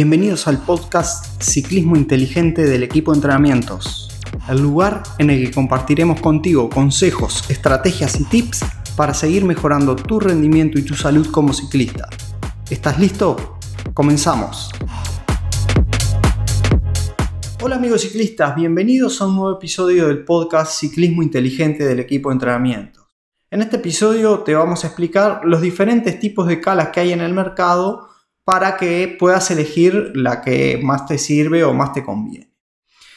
Bienvenidos al podcast Ciclismo Inteligente del equipo de entrenamientos, el lugar en el que compartiremos contigo consejos, estrategias y tips para seguir mejorando tu rendimiento y tu salud como ciclista. ¿Estás listo? Comenzamos. Hola amigos ciclistas, bienvenidos a un nuevo episodio del podcast Ciclismo Inteligente del equipo de entrenamientos. En este episodio te vamos a explicar los diferentes tipos de calas que hay en el mercado para que puedas elegir la que más te sirve o más te conviene.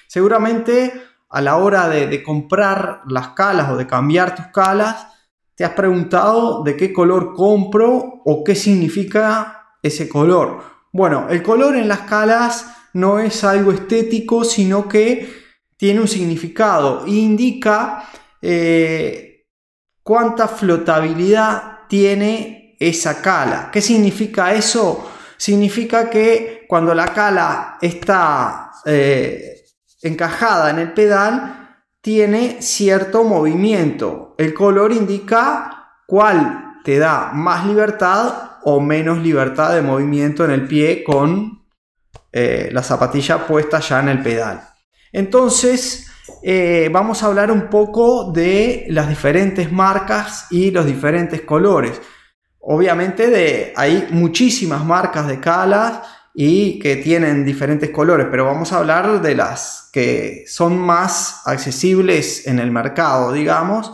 Seguramente a la hora de, comprar las calas o de cambiar tus calas, te has preguntado de qué color compro o qué significa ese color. Bueno, el color en las calas no es algo estético, sino que tiene un significado indica eh, cuánta flotabilidad tiene esa cala. ¿Qué significa eso? Significa que cuando la cala está eh, encajada en el pedal, tiene cierto movimiento. El color indica cuál te da más libertad o menos libertad de movimiento en el pie con eh, la zapatilla puesta ya en el pedal. Entonces, eh, vamos a hablar un poco de las diferentes marcas y los diferentes colores. Obviamente hay muchísimas marcas de calas y que tienen diferentes colores, pero vamos a hablar de las que son más accesibles en el mercado, digamos.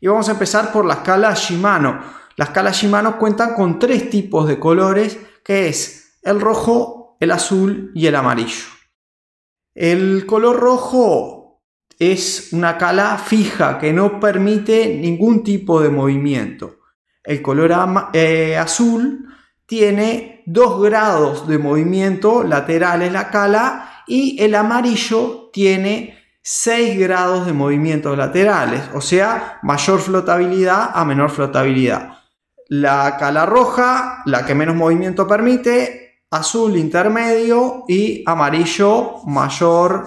Y vamos a empezar por las calas Shimano. Las calas Shimano cuentan con tres tipos de colores, que es el rojo, el azul y el amarillo. El color rojo es una cala fija que no permite ningún tipo de movimiento. El color eh, azul tiene 2 grados de movimiento lateral en la cala y el amarillo tiene 6 grados de movimientos laterales, o sea, mayor flotabilidad a menor flotabilidad. La cala roja, la que menos movimiento permite, azul intermedio y amarillo mayor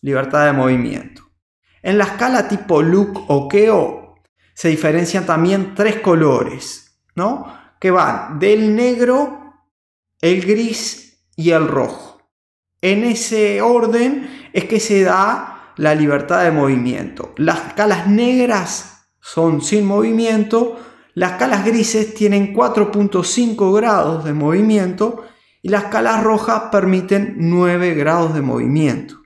libertad de movimiento. En la escala tipo look o keo se diferencian también tres colores, ¿no? Que van del negro, el gris y el rojo. En ese orden es que se da la libertad de movimiento. Las calas negras son sin movimiento, las calas grises tienen 4.5 grados de movimiento y las calas rojas permiten 9 grados de movimiento.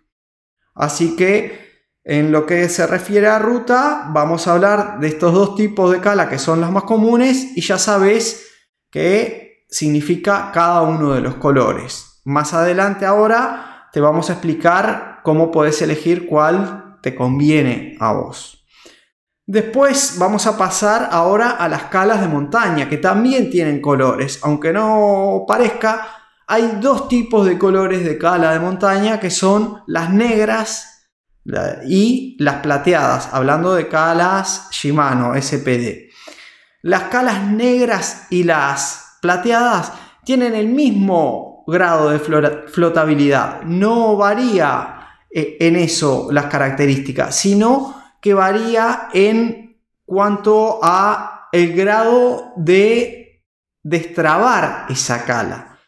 Así que en lo que se refiere a ruta, vamos a hablar de estos dos tipos de cala que son las más comunes y ya sabes qué significa cada uno de los colores. Más adelante ahora te vamos a explicar cómo puedes elegir cuál te conviene a vos. Después vamos a pasar ahora a las calas de montaña que también tienen colores, aunque no parezca, hay dos tipos de colores de cala de montaña que son las negras y las plateadas, hablando de calas Shimano SPD. Las calas negras y las plateadas tienen el mismo grado de flotabilidad, no varía eh, en eso las características, sino que varía en cuanto a el grado de destrabar esa cala.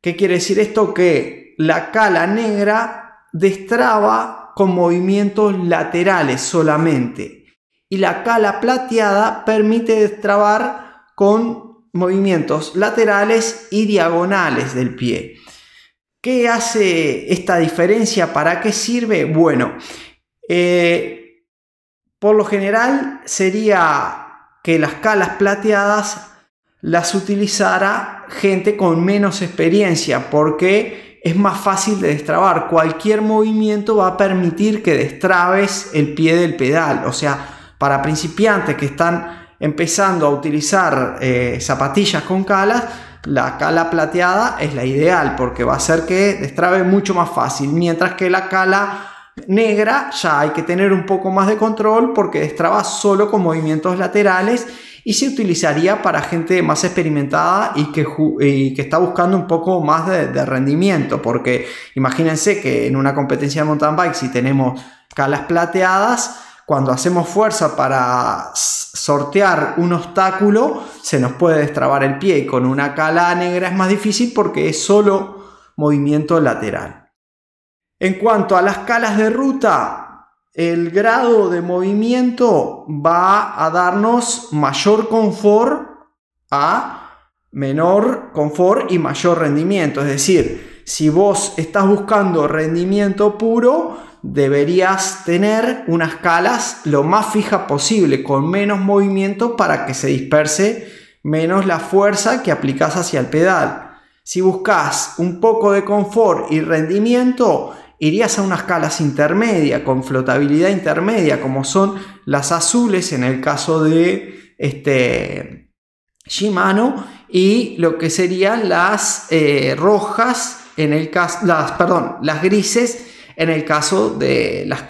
¿Qué quiere decir esto? Que la cala negra destraba con movimientos laterales solamente. Y la cala plateada permite destrabar con movimientos laterales y diagonales del pie. ¿Qué hace esta diferencia? ¿Para qué sirve? Bueno, eh, por lo general sería que las calas plateadas las utilizara gente con menos experiencia porque es más fácil de destrabar. Cualquier movimiento va a permitir que destrabes el pie del pedal. O sea, para principiantes que están empezando a utilizar eh, zapatillas con calas, la cala plateada es la ideal porque va a hacer que destrabe mucho más fácil. Mientras que la cala negra ya hay que tener un poco más de control porque destraba solo con movimientos laterales y se utilizaría para gente más experimentada y que, está buscando un poco más de, rendimiento, porque imagínense que en una competencia de mountain bike, si tenemos calas plateadas, cuando hacemos fuerza para sortear un obstáculo, se nos puede destrabar el pie y con una cala negra es más difícil porque es solo movimiento lateral. En cuanto a las calas de ruta, el grado de movimiento va a darnos mayor confort a menor confort y mayor rendimiento. Es decir, si vos estás buscando rendimiento puro, deberías tener unas calas lo más fija posible, con menos movimiento para que se disperse menos la fuerza que aplicas hacia el pedal. Si buscas un poco de confort y rendimiento, irías a unas calas intermedia, con flotabilidad intermedia, como son las azules en el caso de este, Shimano y lo que serían las eh, rojas en el caso, las, perdón, las grises en el caso de las.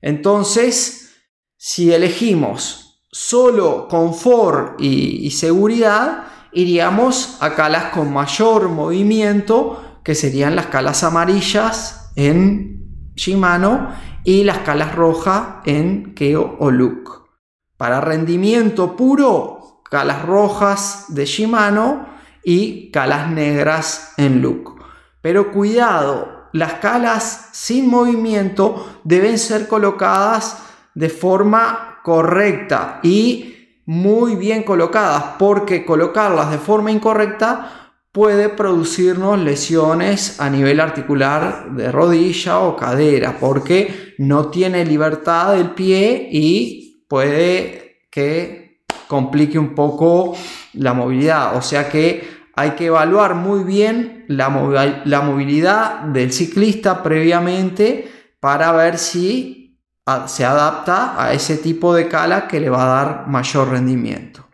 Entonces, si elegimos solo confort y, seguridad, iríamos a calas con mayor movimiento, que serían las calas amarillas en Shimano y las calas rojas en Keo o Look. Para rendimiento puro, calas rojas de Shimano y calas negras en Look. Pero cuidado, las calas sin movimiento deben ser colocadas de forma correcta y muy bien colocadas, porque colocarlas de forma incorrecta puede producirnos lesiones a nivel articular de rodilla o cadera, porque no tiene libertad del pie y puede que complique un poco la movilidad. O sea que hay que evaluar muy bien la, movilidad del ciclista previamente para ver si se adapta a ese tipo de cala que le va a dar mayor rendimiento.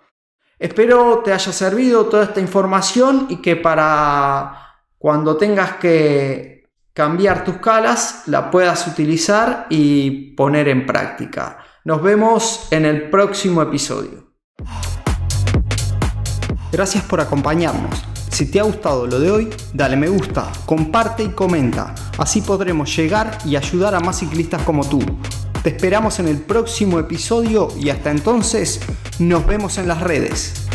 Espero te haya servido toda esta información y que para cuando tengas que cambiar tus calas la puedas utilizar y poner en práctica. Nos vemos en el próximo episodio. Gracias por acompañarnos. Si te ha gustado lo de hoy, dale me gusta, comparte y comenta. Así podremos llegar y ayudar a más ciclistas como tú. Te esperamos en el próximo episodio y hasta entonces nos vemos en las redes.